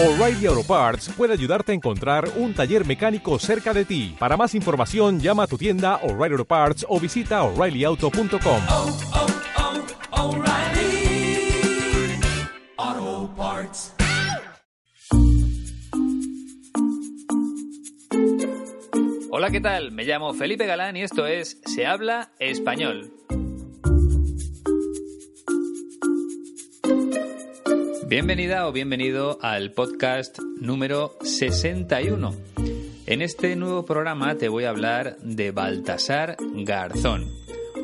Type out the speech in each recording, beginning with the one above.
O'Reilly Auto Parts puede ayudarte a encontrar un taller mecánico cerca de ti. Para más información, llama a tu tienda O'Reilly Auto Parts o visita oreillyauto.com. oh, oh, O'Reilly Auto Parts. Hola, ¿qué tal? Me llamo Felipe Galán y esto es Se habla español. Bienvenida o bienvenido al podcast número 61. En este nuevo programa te voy a hablar de Baltasar Garzón,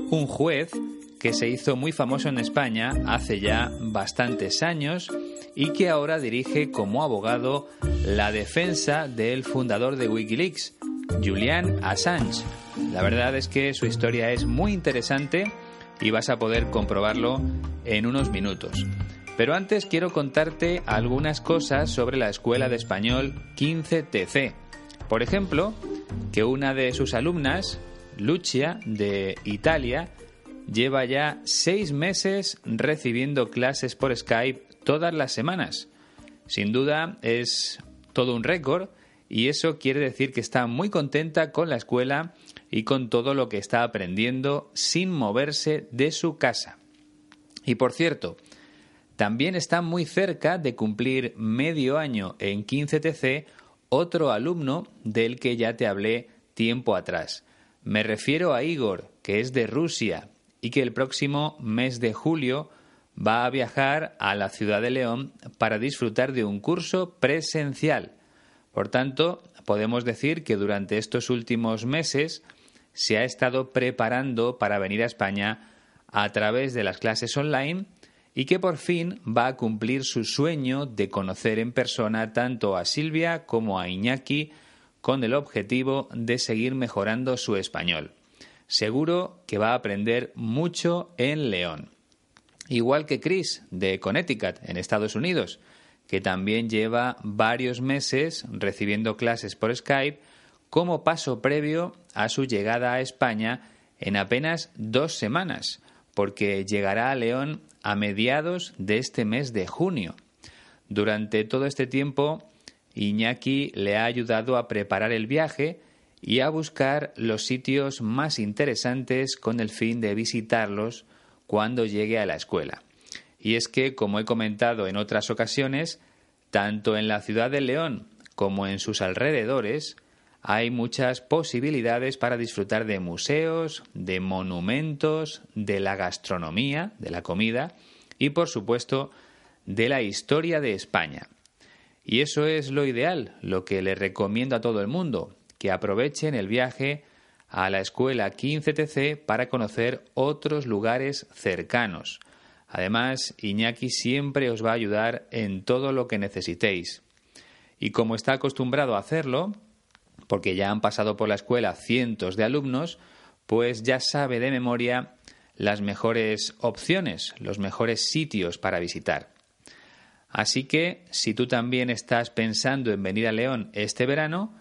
un juez que se hizo muy famoso en España hace ya bastantes años y que ahora dirige como abogado la defensa del fundador de Wikileaks, Julian Assange. La verdad es que su historia es muy interesante y vas a poder comprobarlo en unos minutos. Pero antes quiero contarte algunas cosas sobre la Escuela de Español 15TC. Por ejemplo, que una de sus alumnas, Lucia, de Italia, lleva ya seis meses recibiendo clases por Skype todas las semanas. Sin duda es todo un récord y eso quiere decir que está muy contenta con la escuela y con todo lo que está aprendiendo sin moverse de su casa. Y por cierto, también está muy cerca de cumplir medio año en 15TC otro alumno del que ya te hablé tiempo atrás. Me refiero a Igor, que es de Rusia y que el próximo mes de julio va a viajar a la ciudad de León para disfrutar de un curso presencial. Por tanto, podemos decir que durante estos últimos meses se ha estado preparando para venir a España a través de las clases online y que por fin va a cumplir su sueño de conocer en persona tanto a Silvia como a Iñaki con el objetivo de seguir mejorando su español. Seguro que va a aprender mucho en León. Igual que Chris de Connecticut en Estados Unidos, que también lleva varios meses recibiendo clases por Skype como paso previo a su llegada a España en apenas dos semanas, porque llegará a León a mediados de este mes de junio. Durante todo este tiempo, Iñaki le ha ayudado a preparar el viaje y a buscar los sitios más interesantes con el fin de visitarlos cuando llegue a la escuela. Y es que, como he comentado en otras ocasiones, tanto en la ciudad de León como en sus alrededores hay muchas posibilidades para disfrutar de museos, de monumentos, de la gastronomía, de la comida y, por supuesto, de la historia de España. Y eso es lo ideal, lo que le recomiendo a todo el mundo, que aprovechen el viaje a la escuela 15TC para conocer otros lugares cercanos. Además, Iñaki siempre os va a ayudar en todo lo que necesitéis. Y como está acostumbrado a hacerlo, porque ya han pasado por la escuela cientos de alumnos, pues ya sabe de memoria las mejores opciones, los mejores sitios para visitar. Así que, si tú también estás pensando en venir a León este verano,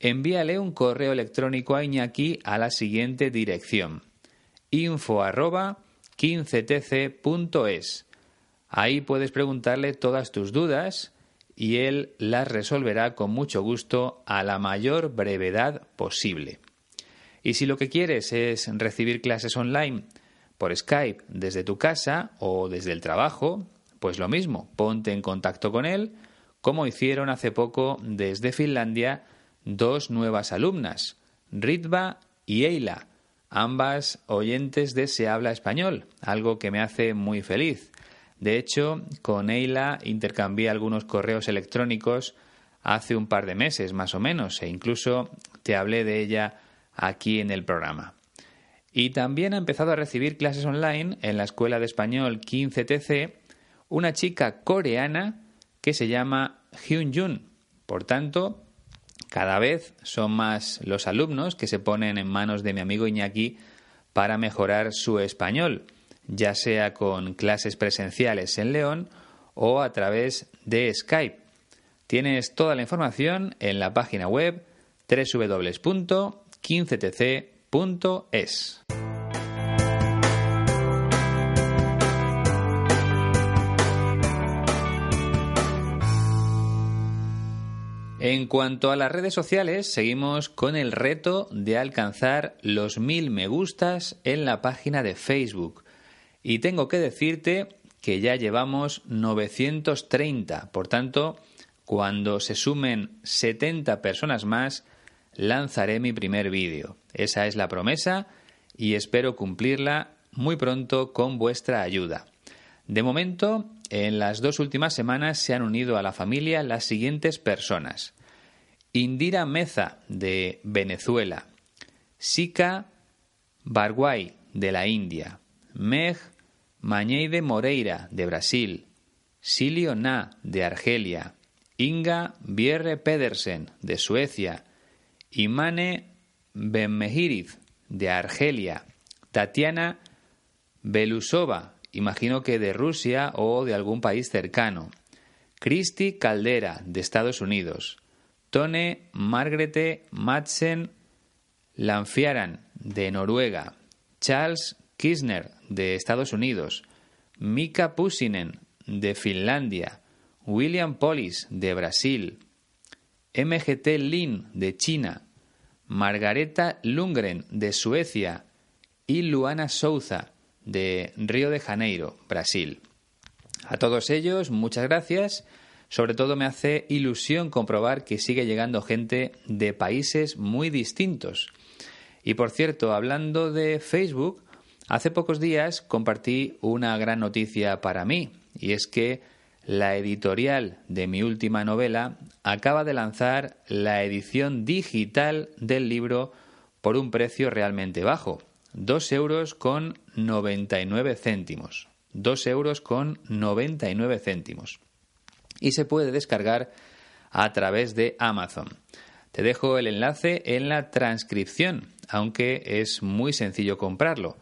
envíale un correo electrónico a Iñaki a la siguiente dirección info arroba 15tc.es. Ahí puedes preguntarle todas tus dudas y él las resolverá con mucho gusto a la mayor brevedad posible. Y si lo que quieres es recibir clases online por Skype desde tu casa o desde el trabajo, pues lo mismo, ponte en contacto con él, como hicieron hace poco desde Finlandia dos nuevas alumnas, Ritva y Eila, ambas oyentes de Se habla español, algo que me hace muy feliz. De hecho, con Eila intercambié algunos correos electrónicos hace un par de meses más o menos e incluso te hablé de ella aquí en el programa. Y también ha empezado a recibir clases online en la Escuela de Español 15TC una chica coreana que se llama Hyun Jun. Por tanto, cada vez son más los alumnos que se ponen en manos de mi amigo Iñaki para mejorar su español, ya sea con clases presenciales en León o a través de Skype. Tienes toda la información en la página web www.15tc.es. En cuanto a las redes sociales, seguimos con el reto de alcanzar los mil me gustas en la página de Facebook. Y tengo que decirte que ya llevamos 930, por tanto, cuando se sumen 70 personas más, lanzaré mi primer vídeo. Esa es la promesa y espero cumplirla muy pronto con vuestra ayuda. De momento, en las dos últimas semanas se han unido a la familia las siguientes personas. Indira Meza, de Venezuela. Sika Barguay, de la India. Meg Mañeide Moreira, de Brasil. Silio Na, de Argelia. Inga Bierre Pedersen, de Suecia. Imane Benmehiriz, de Argelia. Tatiana Belusova, imagino que de Rusia o de algún país cercano. Christy Caldera, de Estados Unidos. Tone Margrete Madsen Lanfiaran, de Noruega. Charles Kirchner, de Estados Unidos. Mika Pusinen, de Finlandia. William Polis, de Brasil. MGT Lin, de China. Margareta Lundgren, de Suecia. Y Luana Souza, de Río de Janeiro, Brasil. A todos ellos, muchas gracias. Sobre todo me hace ilusión comprobar que sigue llegando gente de países muy distintos. Y por cierto, hablando de Facebook, hace pocos días compartí una gran noticia para mí, y es que la editorial de mi última novela acaba de lanzar la edición digital del libro por un precio realmente bajo, Dos euros con 99 céntimos. Dos euros con 99 céntimos. Y se puede descargar a través de Amazon. Te dejo el enlace en la transcripción, aunque es muy sencillo comprarlo.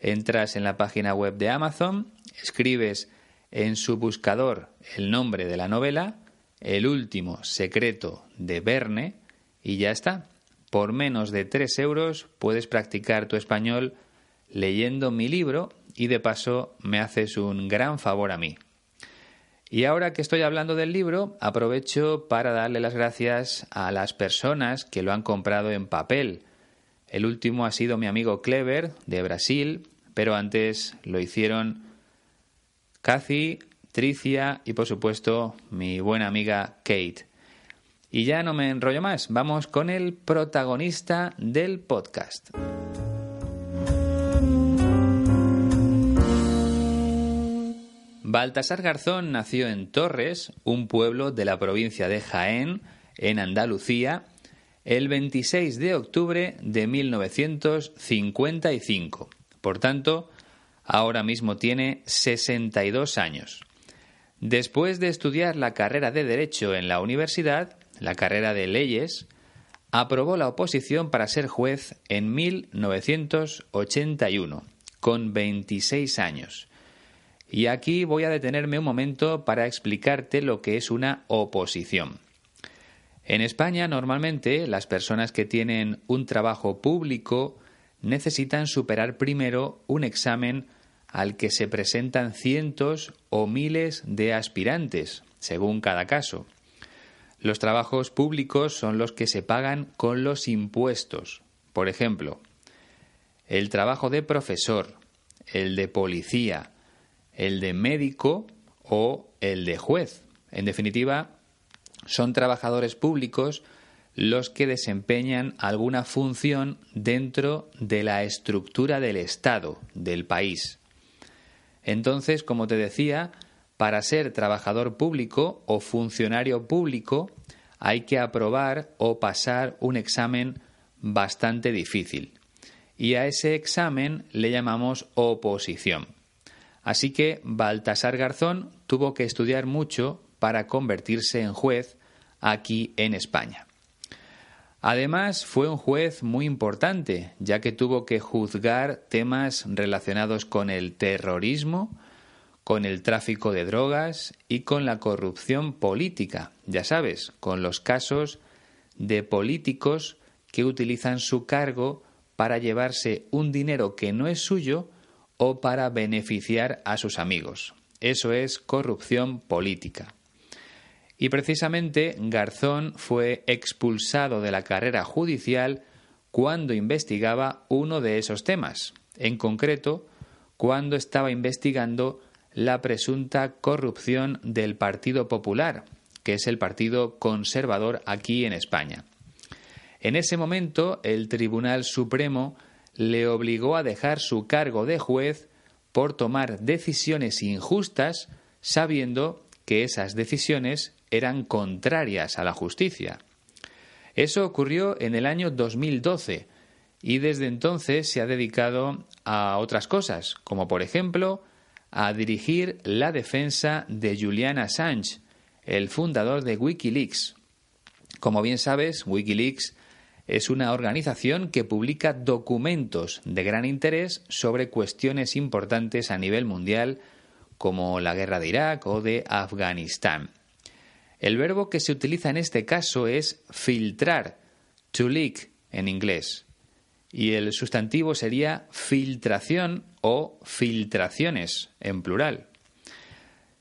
Entras en la página web de Amazon, escribes en su buscador el nombre de la novela, El último secreto de Verne, y ya está. Por menos de 3 euros puedes practicar tu español leyendo mi libro y de paso me haces un gran favor a mí. Y ahora que estoy hablando del libro, aprovecho para darle las gracias a las personas que lo han comprado en papel. El último ha sido mi amigo Clever, de Brasil, pero antes lo hicieron Cathy, Tricia y por supuesto mi buena amiga Kate. Y ya no me enrollo más, vamos con el protagonista del podcast. Baltasar Garzón nació en Torres, un pueblo de la provincia de Jaén, en Andalucía, el 26 de octubre de 1955. Por tanto, ahora mismo tiene 62 años. Después de estudiar la carrera de Derecho en la universidad, la carrera de leyes, aprobó la oposición para ser juez en 1981, con 26 años. Y aquí voy a detenerme un momento para explicarte lo que es una oposición. En España normalmente las personas que tienen un trabajo público necesitan superar primero un examen al que se presentan cientos o miles de aspirantes, según cada caso. Los trabajos públicos son los que se pagan con los impuestos. Por ejemplo, el trabajo de profesor, el de policía, el de médico o el de juez. En definitiva, son trabajadores públicos los que desempeñan alguna función dentro de la estructura del Estado, del país. Entonces, como te decía, para ser trabajador público o funcionario público hay que aprobar o pasar un examen bastante difícil. Y a ese examen le llamamos oposición. Así que Baltasar Garzón tuvo que estudiar mucho para convertirse en juez aquí en España. Además, fue un juez muy importante, ya que tuvo que juzgar temas relacionados con el terrorismo, con el tráfico de drogas y con la corrupción política, ya sabes, con los casos de políticos que utilizan su cargo para llevarse un dinero que no es suyo o para beneficiar a sus amigos. Eso es corrupción política. Y precisamente Garzón fue expulsado de la carrera judicial cuando investigaba uno de esos temas, en concreto, cuando estaba investigando la presunta corrupción del Partido Popular, que es el partido conservador aquí en España. En ese momento, el Tribunal Supremo le obligó a dejar su cargo de juez por tomar decisiones injustas sabiendo que esas decisiones eran contrarias a la justicia. Eso ocurrió en el año 2012 y desde entonces se ha dedicado a otras cosas, como por ejemplo a dirigir la defensa de Julian Assange, el fundador de Wikileaks. Como bien sabes, Wikileaks es una organización que publica documentos de gran interés sobre cuestiones importantes a nivel mundial como la guerra de Irak o de Afganistán. El verbo que se utiliza en este caso es filtrar, to leak en inglés, y el sustantivo sería filtración o filtraciones en plural.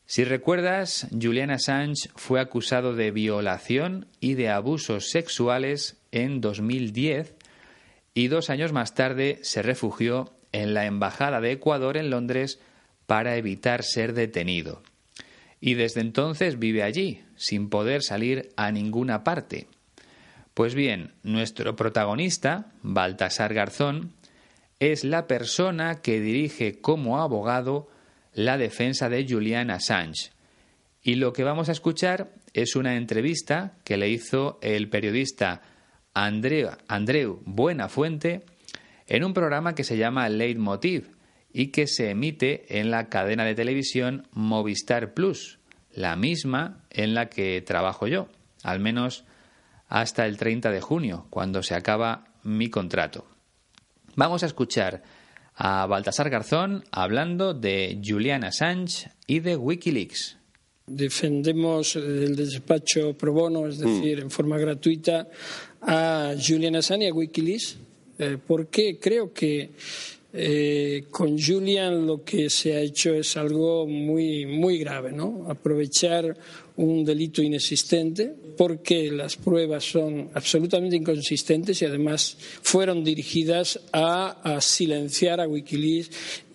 Si recuerdas, Julian Assange fue acusado de violación y de abusos sexuales en 2010 y dos años más tarde se refugió en la Embajada de Ecuador en Londres para evitar ser detenido. Y desde entonces vive allí, sin poder salir a ninguna parte. Pues bien, nuestro protagonista, Baltasar Garzón, es la persona que dirige como abogado la defensa de Julian Assange. Y lo que vamos a escuchar es una entrevista que le hizo el periodista Andreu, Buenafuente en un programa que se llama Leitmotiv, y que se emite en la cadena de televisión Movistar Plus, la misma en la que trabajo yo, al menos hasta el 30 de junio, cuando se acaba mi contrato. Vamos a escuchar a Baltasar Garzón hablando de Julian Assange y de Wikileaks. Defendemos el despacho pro bono, es decir, en forma gratuita, a Julian Assange y a Wikileaks, eh, porque creo que eh, con Julian lo que se ha hecho es algo muy, muy grave, ¿no? Aprovechar un delito inexistente porque las pruebas son absolutamente inconsistentes y además fueron dirigidas a, a silenciar a Wikileaks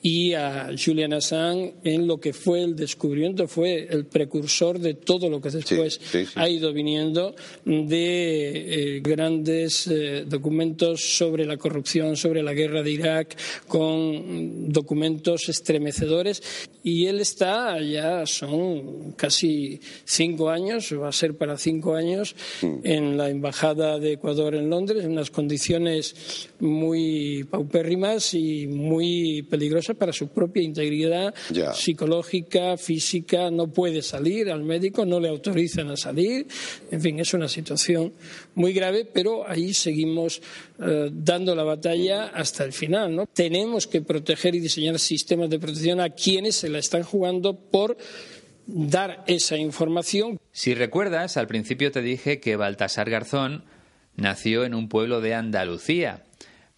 y a Julian Assange en lo que fue el descubrimiento, fue el precursor de todo lo que después ha ido viniendo de eh, grandes eh, documentos sobre la corrupción, sobre la guerra de Irak, con documentos estremecedores. Y él está ya, son casi cinco años, va a ser para cinco años, mm. en la Embajada de Ecuador en Londres, en unas condiciones muy paupérrimas y muy peligrosas para su propia integridad psicológica, física, no puede salir al médico, no le autorizan a salir, en fin, es una situación muy grave, pero ahí seguimos eh, dando la batalla hasta el final. ¿no? Tenemos que proteger y diseñar sistemas de protección a quienes se la están jugando por dar esa información. Si recuerdas, al principio te dije que Baltasar Garzón nació en un pueblo de Andalucía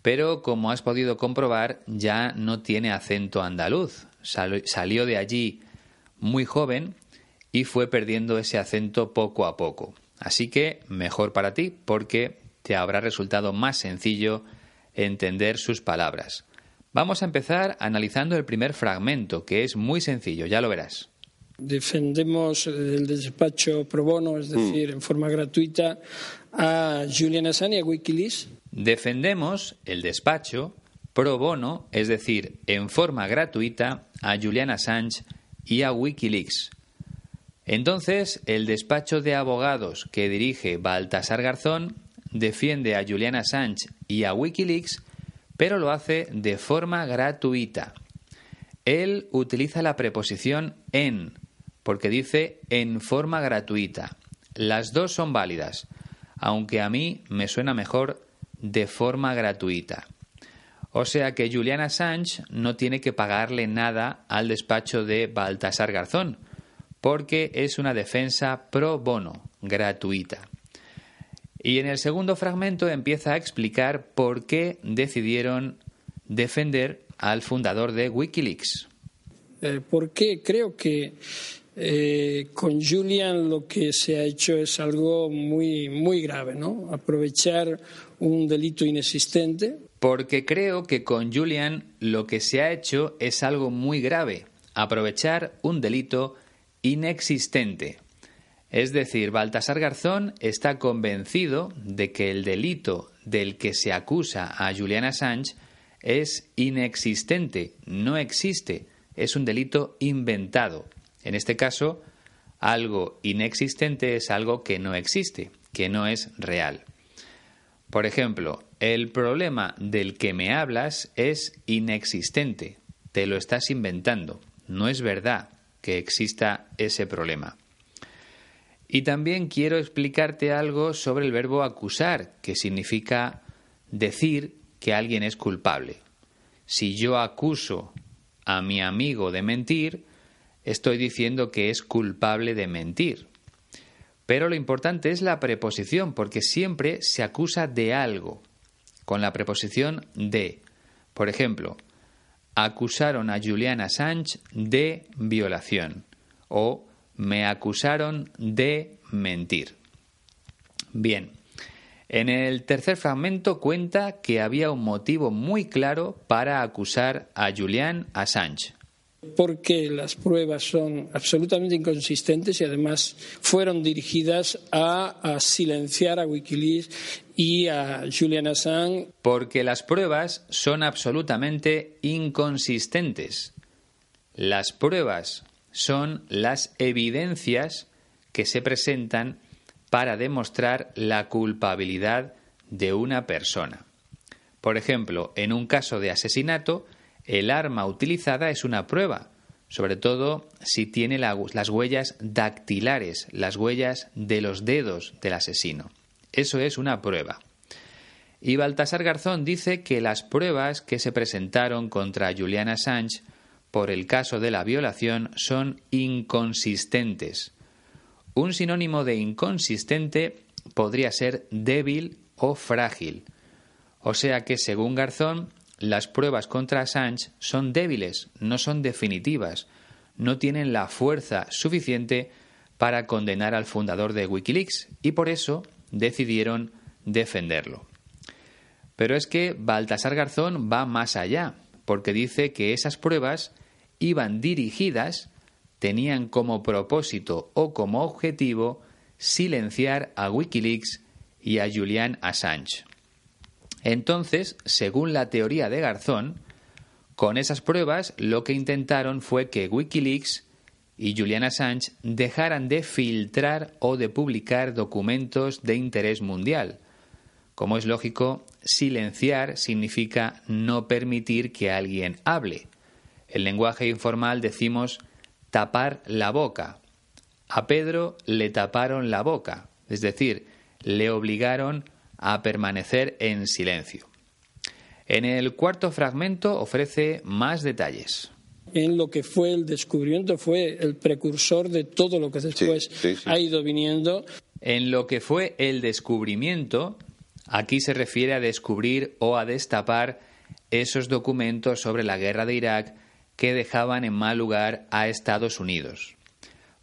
pero como has podido comprobar ya no tiene acento andaluz. salió de allí muy joven y fue perdiendo ese acento poco a poco. Así que mejor para ti porque te habrá resultado más sencillo entender sus palabras. Vamos a empezar analizando el primer fragmento, que es muy sencillo, ya lo verás. Defendemos el despacho pro bono, es decir, en forma gratuita, a Julian Assange y a Wikileaks Defendemos el despacho pro bono, es decir, en forma gratuita, a Julian Assange y a Wikileaks. Entonces, el despacho de abogados que dirige Baltasar Garzón defiende a Julian Assange y a Wikileaks, pero lo hace de forma gratuita. Él utiliza la preposición en, porque dice en forma gratuita. Las dos son válidas, aunque a mí me suena mejor de forma gratuita. O sea que Julian Assange no tiene que pagarle nada al despacho de Baltasar Garzón, porque es una defensa pro bono, gratuita. Y en el segundo fragmento empieza a explicar por qué decidieron defender al fundador de Wikileaks. Eh, porque creo que eh, con Julian lo que se ha hecho es algo muy, muy grave, ¿no? Aprovechar un delito inexistente. Porque creo que con Julian lo que se ha hecho es algo muy grave, aprovechar un delito inexistente. Es decir, Baltasar Garzón está convencido de que el delito del que se acusa a Julian Assange es inexistente, no existe, es un delito inventado. En este caso, algo inexistente es algo que no existe, que no es real. Por ejemplo, el problema del que me hablas es inexistente, te lo estás inventando, no es verdad que exista ese problema. Y también quiero explicarte algo sobre el verbo acusar, que significa decir que alguien es culpable. Si yo acuso a mi amigo de mentir, estoy diciendo que es culpable de mentir. Pero lo importante es la preposición, porque siempre se acusa de algo, con la preposición de. Por ejemplo, acusaron a Julian Assange de violación o me acusaron de mentir. Bien, en el tercer fragmento cuenta que había un motivo muy claro para acusar a Julian Assange. Porque las pruebas son absolutamente inconsistentes y además fueron dirigidas a, silenciar a Wikileaks y a Julian Assange. Porque las pruebas son absolutamente inconsistentes. Las pruebas son las evidencias que se presentan para demostrar la culpabilidad de una persona. Por ejemplo, en un caso de asesinato, el arma utilizada es una prueba, sobre todo si tiene las huellas dactilares, las huellas de los dedos del asesino. Eso es una prueba. Y Baltasar Garzón dice que las pruebas que se presentaron contra Juliana Assange por el caso de la violación son inconsistentes. Un sinónimo de inconsistente podría ser débil o frágil. O sea que, según Garzón, las pruebas contra Assange son débiles, no son definitivas, no tienen la fuerza suficiente para condenar al fundador de Wikileaks y por eso decidieron defenderlo. Pero es que Baltasar Garzón va más allá, porque dice que esas pruebas iban dirigidas tenían como propósito o como objetivo silenciar a Wikileaks y a Julian Assange. Entonces, según la teoría de Garzón, con esas pruebas lo que intentaron fue que Wikileaks y Julian Assange dejaran de filtrar o de publicar documentos de interés mundial. Como es lógico, silenciar significa no permitir que alguien hable. En lenguaje informal decimos tapar la boca. A Pedro le taparon la boca, es decir, le obligaron a permanecer en silencio. En el cuarto fragmento ofrece más detalles. En lo que fue el descubrimiento, fue el precursor de todo lo que después ha ido viniendo. En lo que fue el descubrimiento, aquí se refiere a descubrir o a destapar esos documentos sobre la guerra de Irak que dejaban en mal lugar a Estados Unidos.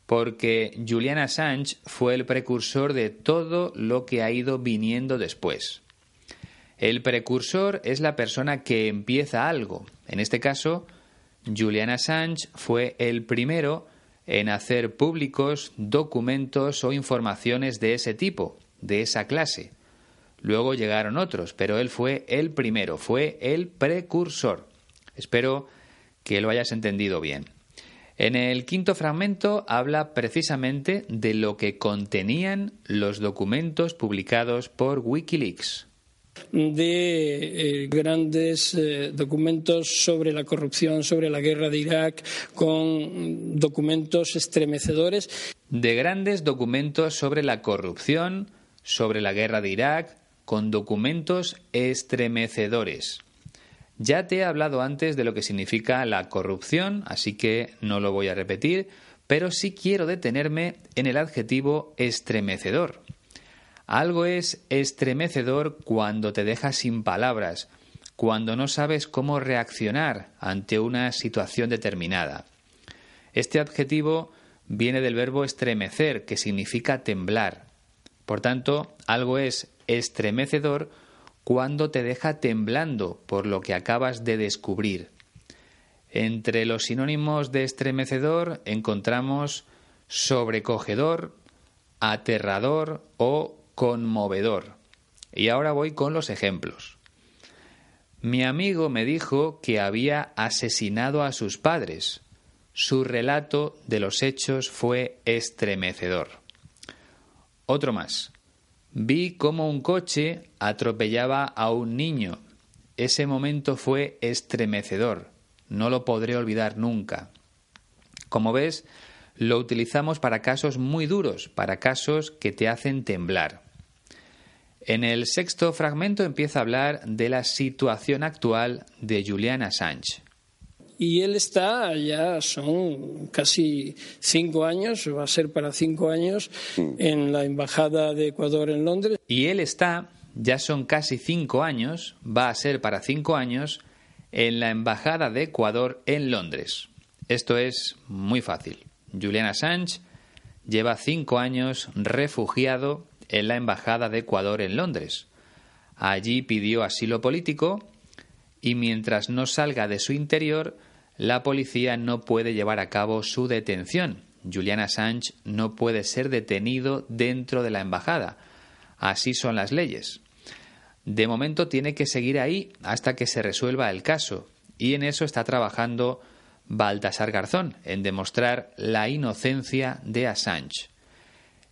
Porque Julian Assange fue el precursor de todo lo que ha ido viniendo después. El precursor es la persona que empieza algo. En este caso, Julian Assange fue el primero en hacer públicos documentos o informaciones de ese tipo, de esa clase. Luego llegaron otros, pero él fue el primero, fue el precursor. Espero que lo hayas entendido bien. En el quinto fragmento habla precisamente de lo que contenían los documentos publicados por Wikileaks de eh, grandes eh, documentos sobre la corrupción, sobre la guerra de Irak, con documentos estremecedores. De grandes documentos sobre la corrupción, sobre la guerra de Irak, con documentos estremecedores. Ya te he hablado antes de lo que significa la corrupción, así que no lo voy a repetir, pero sí quiero detenerme en el adjetivo estremecedor. Algo es estremecedor cuando te dejas sin palabras, cuando no sabes cómo reaccionar ante una situación determinada. Este adjetivo viene del verbo estremecer, que significa temblar. Por tanto, algo es estremecedor cuando te deja temblando por lo que acabas de descubrir. Entre los sinónimos de estremecedor encontramos sobrecogedor, aterrador o conmovedor. Y ahora voy con los ejemplos. Mi amigo me dijo que había asesinado a sus padres. Su relato de los hechos fue estremecedor. Otro más. Vi cómo un coche atropellaba a un niño. Ese momento fue estremecedor. No lo podré olvidar nunca. Como ves, lo utilizamos para casos muy duros, para casos que te hacen temblar. En el sexto fragmento empieza a hablar de la situación actual de Julian Assange y él está ya son casi cinco años, va a ser para cinco años, en la Embajada de Ecuador en Londres. Y él está, ya son casi cinco años, va a ser para cinco años, en la Embajada de Ecuador en Londres. Esto es muy fácil. Julian Assange lleva cinco años refugiado en la Embajada de Ecuador en Londres. Allí pidió asilo político y mientras no salga de su interior, la policía no puede llevar a cabo su detención. Julian Assange no puede ser detenido dentro de la embajada. Así son las leyes. De momento tiene que seguir ahí hasta que se resuelva el caso, y en eso está trabajando Baltasar Garzón, en demostrar la inocencia de Assange.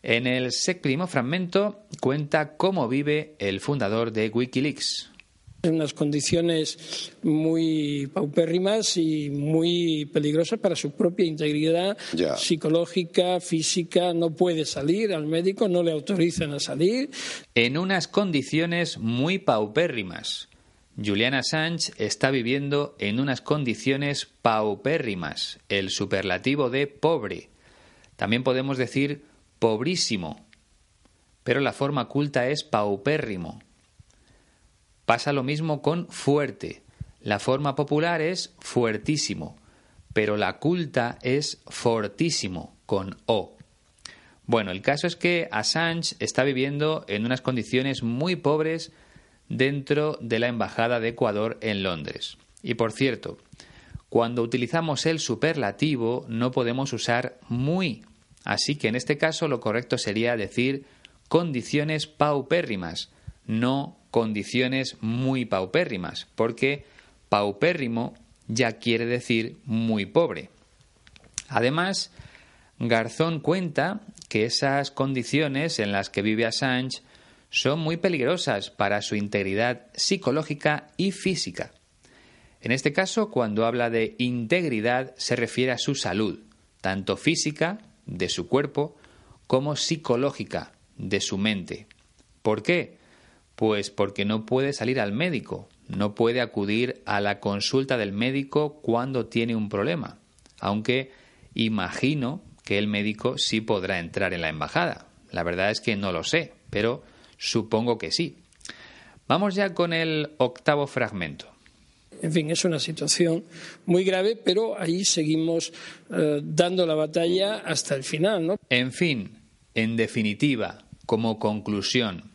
En el séptimo fragmento cuenta cómo vive el fundador de Wikileaks, en unas condiciones muy paupérrimas y muy peligrosas para su propia integridad psicológica, física. No puede salir al médico, no le autorizan a salir. En unas condiciones muy paupérrimas. Julian Assange está viviendo en unas condiciones paupérrimas, el superlativo de pobre. También podemos decir pobrísimo, pero la forma culta es paupérrimo. Pasa lo mismo con fuerte. La forma popular es fuertísimo, pero la culta es fortísimo, con O. Bueno, el caso es que Assange está viviendo en unas condiciones muy pobres dentro de la Embajada de Ecuador en Londres. Y por cierto, cuando utilizamos el superlativo no podemos usar muy. Así que en este caso lo correcto sería decir condiciones paupérrimas, no condiciones muy paupérrimas, porque paupérrimo ya quiere decir muy pobre. Además, Garzón cuenta que esas condiciones en las que vive Assange son muy peligrosas para su integridad psicológica y física. En este caso, cuando habla de integridad, se refiere a su salud, tanto física, de su cuerpo, como psicológica, de su mente. ¿Por qué? Pues porque no puede salir al médico, no puede acudir a la consulta del médico cuando tiene un problema, aunque imagino que el médico sí podrá entrar en la embajada. La verdad es que no lo sé, pero supongo que sí. Vamos ya con el octavo fragmento. En fin, es una situación muy grave, pero ahí seguimos eh, dando la batalla hasta el final, ¿no? En fin, en definitiva, como conclusión,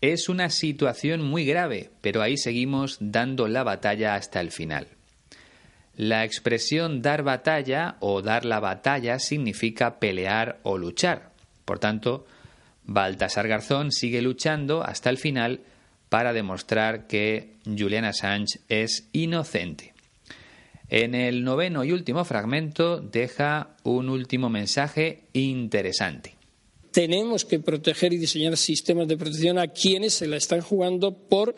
es una situación muy grave, pero ahí seguimos dando la batalla hasta el final. La expresión dar batalla o dar la batalla significa pelear o luchar. Por tanto, Baltasar Garzón sigue luchando hasta el final para demostrar que Julian Assange es inocente. En el noveno y último fragmento deja un último mensaje interesante tenemos que proteger y diseñar sistemas de protección a quienes se la están jugando por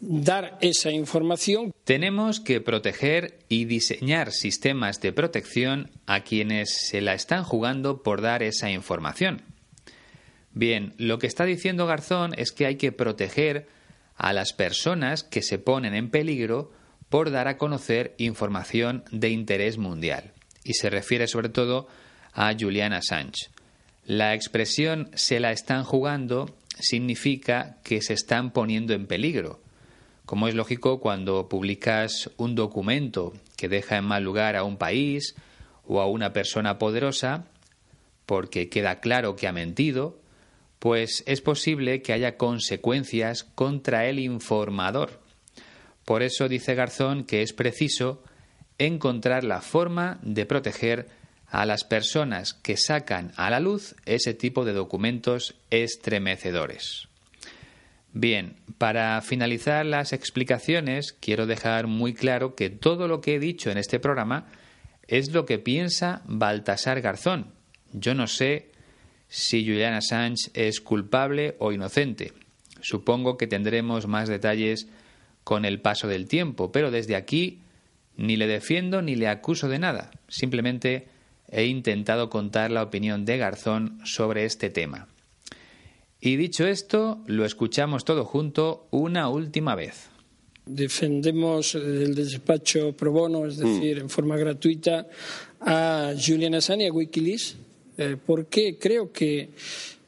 dar esa información. Tenemos que proteger y diseñar sistemas de protección a quienes se la están jugando por dar esa información. Bien, lo que está diciendo Garzón es que hay que proteger a las personas que se ponen en peligro por dar a conocer información de interés mundial. Y se refiere sobre todo a Julian Assange. La expresión se la están jugando significa que se están poniendo en peligro. Como es lógico cuando publicas un documento que deja en mal lugar a un país o a una persona poderosa, porque queda claro que ha mentido, pues es posible que haya consecuencias contra el informador. Por eso dice Garzón que es preciso encontrar la forma de proteger a las personas que sacan a la luz ese tipo de documentos estremecedores. Bien, para finalizar las explicaciones, quiero dejar muy claro que todo lo que he dicho en este programa es lo que piensa Baltasar Garzón. Yo no sé si Julian Assange es culpable o inocente. Supongo que tendremos más detalles con el paso del tiempo, pero desde aquí ni le defiendo ni le acuso de nada. Simplemente he intentado contar la opinión de Garzón sobre este tema. Y dicho esto, lo escuchamos todo junto una última vez. Defendemos el despacho pro bono, es decir, en forma gratuita, a Julian Assange y a Wikileaks, eh, porque creo que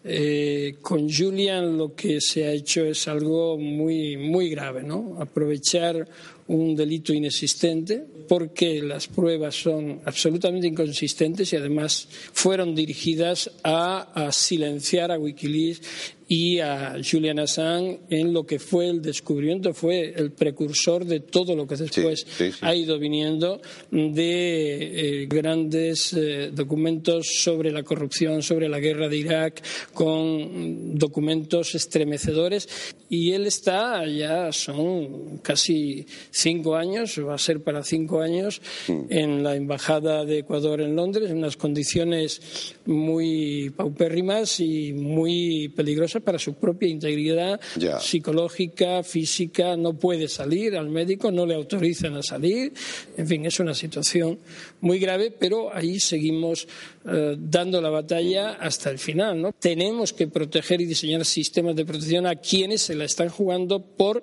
eh, con Julian lo que se ha hecho es algo muy, muy grave, ¿no? Aprovechar un delito inexistente porque las pruebas son absolutamente inconsistentes y además fueron dirigidas a, a silenciar a Wikileaks y a Julian Assange en lo que fue el descubrimiento, fue el precursor de todo lo que después ha ido viniendo de eh, grandes eh, documentos sobre la corrupción, sobre la guerra de Irak, con documentos estremecedores. Y él está ya son casi cinco años, va a ser para cinco años, mm. en la embajada de Ecuador en Londres, en unas condiciones muy paupérrimas y muy peligrosas para su propia integridad psicológica, física, no puede salir al médico, no le autorizan a salir, en fin, es una situación muy grave, pero ahí seguimos eh, dando la batalla hasta el final. ¿no? Tenemos que proteger y diseñar sistemas de protección a quienes se la están jugando por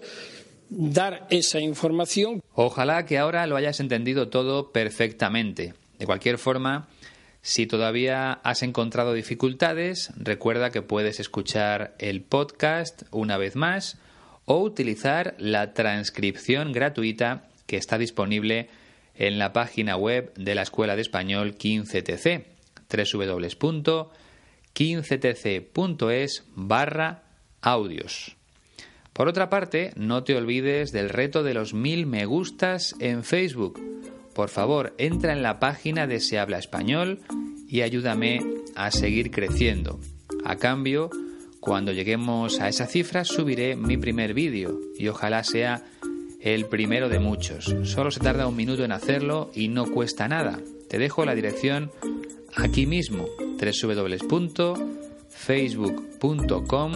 dar esa información. Ojalá que ahora lo hayas entendido todo perfectamente. De cualquier forma, si todavía has encontrado dificultades, recuerda que puedes escuchar el podcast una vez más o utilizar la transcripción gratuita que está disponible en la página web de la Escuela de Español 15TC, www.15tc.es barra audios. Por otra parte, no te olvides del reto de los mil me gustas en Facebook por favor, entra en la página de Se Habla Español y ayúdame a seguir creciendo. A cambio, cuando lleguemos a esa cifra, subiré mi primer vídeo y ojalá sea el primero de muchos. Solo se tarda un minuto en hacerlo y no cuesta nada. Te dejo la dirección aquí mismo, www.facebook.com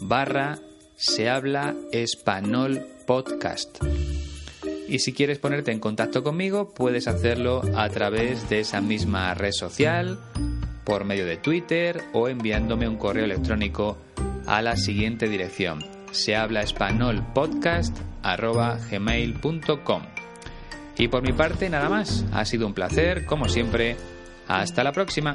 barra se habla español podcast. Y si quieres ponerte en contacto conmigo, puedes hacerlo a través de esa misma red social, por medio de Twitter o enviándome un correo electrónico a la siguiente dirección. Se habla español podcast. Y por mi parte nada más. Ha sido un placer, como siempre. Hasta la próxima.